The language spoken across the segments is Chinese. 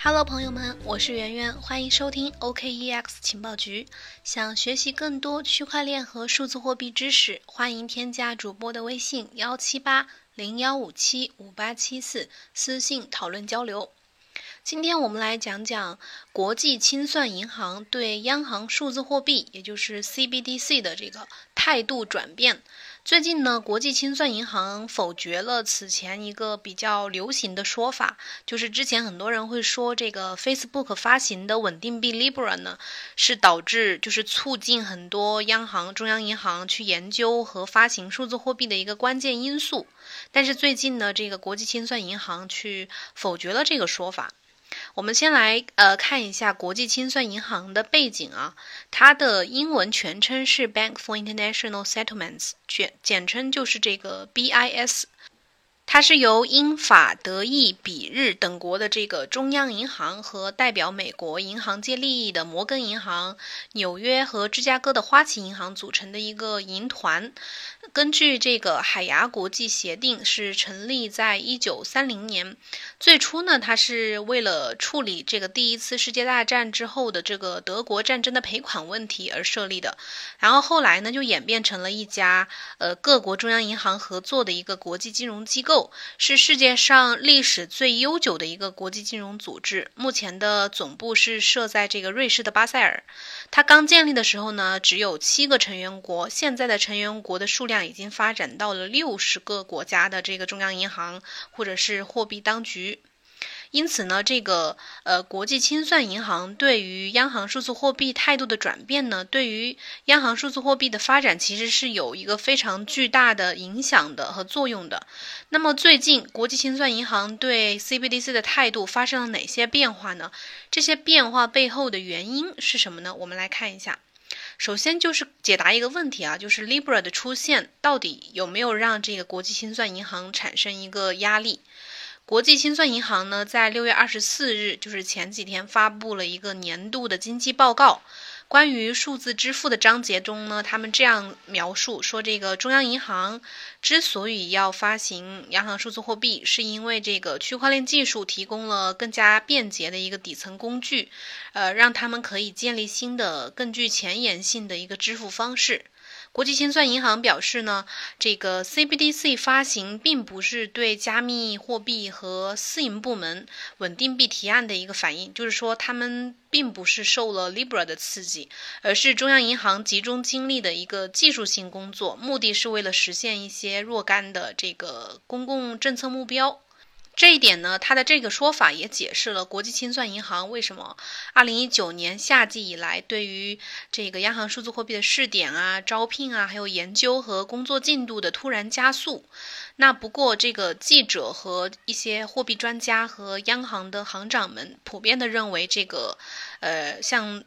Hello，朋友们，我是圆圆，欢迎收听 OKEX 情报局。想学习更多区块链和数字货币知识，欢迎添加主播的微信幺七八零幺五七五八七四，私信讨论交流。今天我们来讲讲国际清算银行对央行数字货币，也就是 CBDC 的这个态度转变。最近呢，国际清算银行否决了此前一个比较流行的说法，就是之前很多人会说这个 Facebook 发行的稳定币 Libra 呢，是导致就是促进很多央行、中央银行去研究和发行数字货币的一个关键因素。但是最近呢，这个国际清算银行去否决了这个说法。我们先来呃看一下国际清算银行的背景啊，它的英文全称是 Bank for International Settlements，简简称就是这个 BIS。它是由英法德意比日等国的这个中央银行和代表美国银行界利益的摩根银行、纽约和芝加哥的花旗银行组成的一个银团。根据这个海牙国际协定，是成立在一九三零年。最初呢，它是为了处理这个第一次世界大战之后的这个德国战争的赔款问题而设立的。然后后来呢，就演变成了一家呃各国中央银行合作的一个国际金融机构，是世界上历史最悠久的一个国际金融组织。目前的总部是设在这个瑞士的巴塞尔。它刚建立的时候呢，只有七个成员国，现在的成员国的数量已经发展到了六十个国家的这个中央银行或者是货币当局。因此呢，这个呃国际清算银行对于央行数字货币态度的转变呢，对于央行数字货币的发展其实是有一个非常巨大的影响的和作用的。那么最近国际清算银行对 CBDC 的态度发生了哪些变化呢？这些变化背后的原因是什么呢？我们来看一下。首先就是解答一个问题啊，就是 Libra 的出现到底有没有让这个国际清算银行产生一个压力？国际清算银行呢，在六月二十四日，就是前几天发布了一个年度的经济报告。关于数字支付的章节中呢，他们这样描述说：这个中央银行之所以要发行央行数字货币，是因为这个区块链技术提供了更加便捷的一个底层工具，呃，让他们可以建立新的、更具前沿性的一个支付方式。国际清算银行表示呢，这个 CBDC 发行并不是对加密货币和私营部门稳定币提案的一个反应，就是说他们并不是受了 Libra 的刺激，而是中央银行集中精力的一个技术性工作，目的是为了实现一些若干的这个公共政策目标。这一点呢，他的这个说法也解释了国际清算银行为什么2019年夏季以来对于这个央行数字货币的试点啊、招聘啊，还有研究和工作进度的突然加速。那不过，这个记者和一些货币专家和央行的行长们普遍的认为，这个呃，像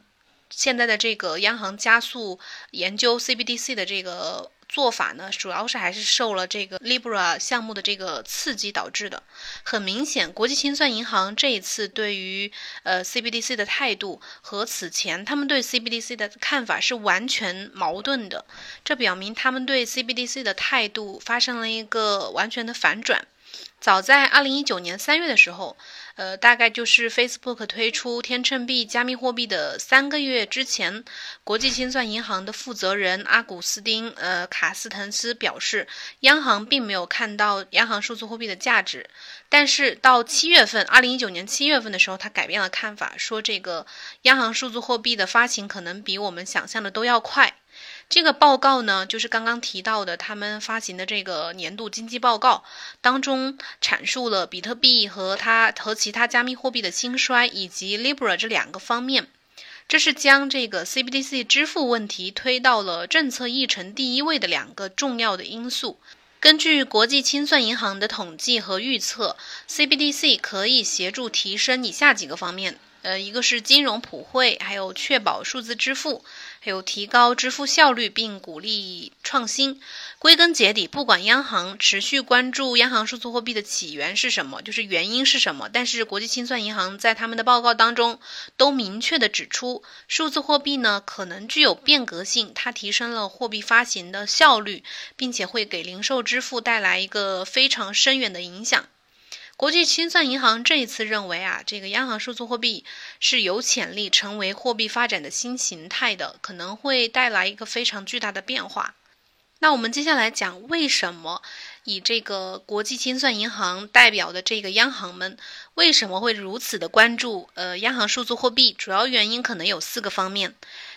现在的这个央行加速研究 CBDC 的这个。做法呢，主要是还是受了这个 Libra 项目的这个刺激导致的。很明显，国际清算银行这一次对于呃 CBDC 的态度和此前他们对 CBDC 的看法是完全矛盾的。这表明他们对 CBDC 的态度发生了一个完全的反转。早在二零一九年三月的时候。呃，大概就是 Facebook 推出天秤币加密货币的三个月之前，国际清算银行的负责人阿古斯丁·呃卡斯滕斯表示，央行并没有看到央行数字货币的价值。但是到七月份，二零一九年七月份的时候，他改变了看法，说这个央行数字货币的发行可能比我们想象的都要快。这个报告呢，就是刚刚提到的他们发行的这个年度经济报告当中阐述了比特币和它和其他加密货币的兴衰，以及 Libra 这两个方面。这是将这个 CBDC 支付问题推到了政策议程第一位的两个重要的因素。根据国际清算银行的统计和预测，CBDC 可以协助提升以下几个方面。呃，一个是金融普惠，还有确保数字支付，还有提高支付效率，并鼓励创新。归根结底，不管央行持续关注央行数字货币的起源是什么，就是原因是什么，但是国际清算银行在他们的报告当中都明确的指出，数字货币呢可能具有变革性，它提升了货币发行的效率，并且会给零售支付带来一个非常深远的影响。国际清算银行这一次认为啊，这个央行数字货币是有潜力成为货币发展的新形态的，可能会带来一个非常巨大的变化。那我们接下来讲为什么以这个国际清算银行代表的这个央行们为什么会如此的关注呃央行数字货币？主要原因可能有四个方面。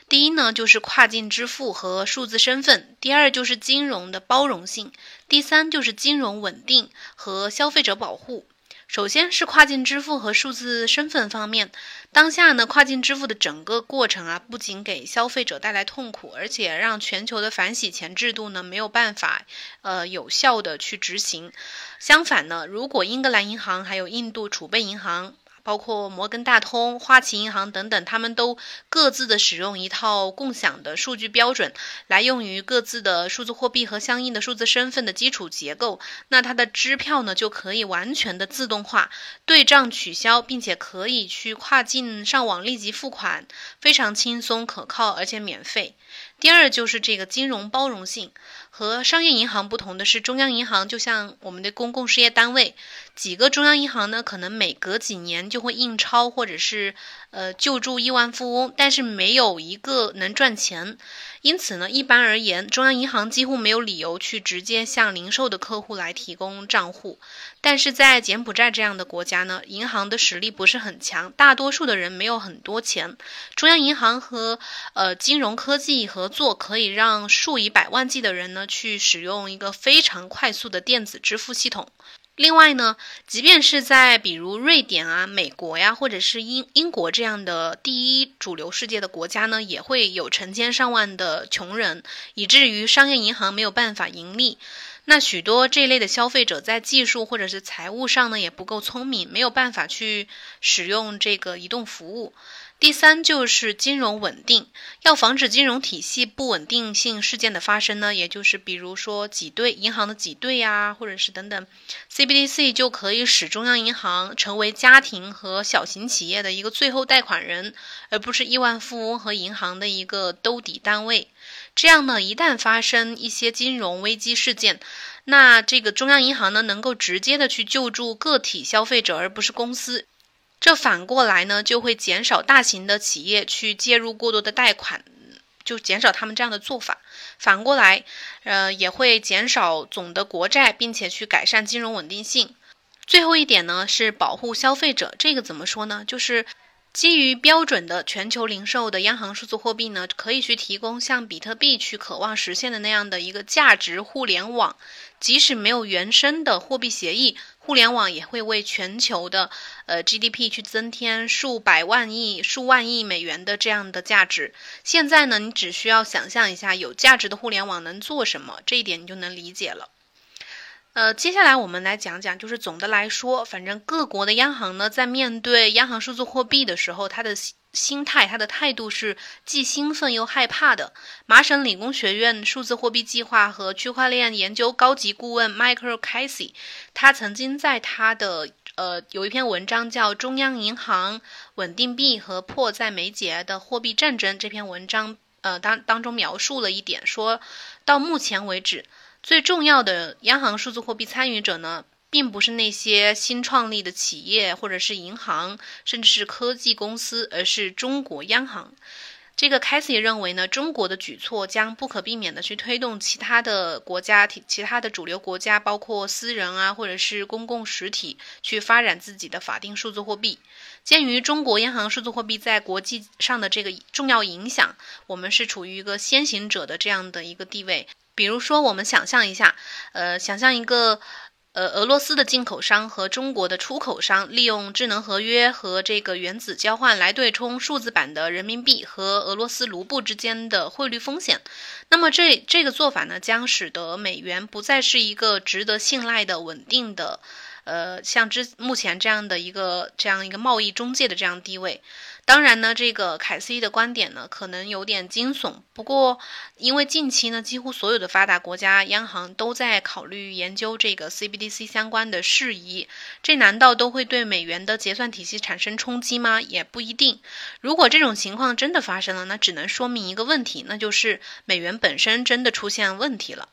第一呢，就是跨境支付和数字身份；第二就是金融的包容性；第三就是金融稳定和消费者保护。首先是跨境支付和数字身份方面，当下呢，跨境支付的整个过程啊，不仅给消费者带来痛苦，而且让全球的反洗钱制度呢没有办法，呃，有效的去执行。相反呢，如果英格兰银行还有印度储备银行，包括摩根大通、花旗银行等等，他们都各自的使用一套共享的数据标准，来用于各自的数字货币和相应的数字身份的基础结构。那它的支票呢，就可以完全的自动化对账取消，并且可以去跨境上网立即付款，非常轻松可靠，而且免费。第二就是这个金融包容性。和商业银行不同的是，中央银行就像我们的公共事业单位，几个中央银行呢，可能每隔几年就会印钞或者是呃救助亿万富翁，但是没有一个能赚钱。因此呢，一般而言，中央银行几乎没有理由去直接向零售的客户来提供账户。但是在柬埔寨这样的国家呢，银行的实力不是很强，大多数的人没有很多钱。中央银行和呃金融科技合作，可以让数以百万计的人呢去使用一个非常快速的电子支付系统。另外呢，即便是在比如瑞典啊、美国呀，或者是英英国这样的第一主流世界的国家呢，也会有成千上万的穷人，以至于商业银行没有办法盈利。那许多这类的消费者在技术或者是财务上呢，也不够聪明，没有办法去使用这个移动服务。第三就是金融稳定，要防止金融体系不稳定性事件的发生呢，也就是比如说挤兑银行的挤兑呀，或者是等等，CBDC 就可以使中央银行成为家庭和小型企业的一个最后贷款人，而不是亿万富翁和银行的一个兜底单位。这样呢，一旦发生一些金融危机事件，那这个中央银行呢，能够直接的去救助个体消费者，而不是公司。这反过来呢，就会减少大型的企业去介入过多的贷款，就减少他们这样的做法。反过来，呃，也会减少总的国债，并且去改善金融稳定性。最后一点呢，是保护消费者。这个怎么说呢？就是基于标准的全球零售的央行数字货币呢，可以去提供像比特币去渴望实现的那样的一个价值互联网。即使没有原生的货币协议，互联网也会为全球的呃 GDP 去增添数百万亿、数万亿美元的这样的价值。现在呢，你只需要想象一下，有价值的互联网能做什么，这一点你就能理解了。呃，接下来我们来讲讲，就是总的来说，反正各国的央行呢，在面对央行数字货币的时候，它的。心态，他的态度是既兴奋又害怕的。麻省理工学院数字货币计划和区块链研究高级顾问 Michael Casey，他曾经在他的呃有一篇文章叫《中央银行稳定币和迫在眉睫的货币战争》这篇文章呃当当中描述了一点，说到目前为止最重要的央行数字货币参与者呢。并不是那些新创立的企业，或者是银行，甚至是科技公司，而是中国央行。这个凯斯也认为呢，中国的举措将不可避免的去推动其他的国家、其他的主流国家，包括私人啊，或者是公共实体，去发展自己的法定数字货币。鉴于中国央行数字货币在国际上的这个重要影响，我们是处于一个先行者的这样的一个地位。比如说，我们想象一下，呃，想象一个。呃，俄罗斯的进口商和中国的出口商利用智能合约和这个原子交换来对冲数字版的人民币和俄罗斯卢布之间的汇率风险。那么这这个做法呢，将使得美元不再是一个值得信赖的稳定的，呃，像之目前这样的一个这样一个贸易中介的这样地位。当然呢，这个凯西的观点呢，可能有点惊悚。不过，因为近期呢，几乎所有的发达国家央行都在考虑研究这个 CBDC 相关的事宜，这难道都会对美元的结算体系产生冲击吗？也不一定。如果这种情况真的发生了，那只能说明一个问题，那就是美元本身真的出现问题了。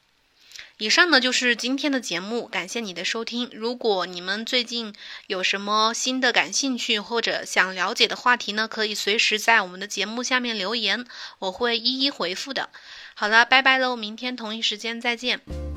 以上呢就是今天的节目，感谢你的收听。如果你们最近有什么新的感兴趣或者想了解的话题呢，可以随时在我们的节目下面留言，我会一一回复的。好了，拜拜喽，明天同一时间再见。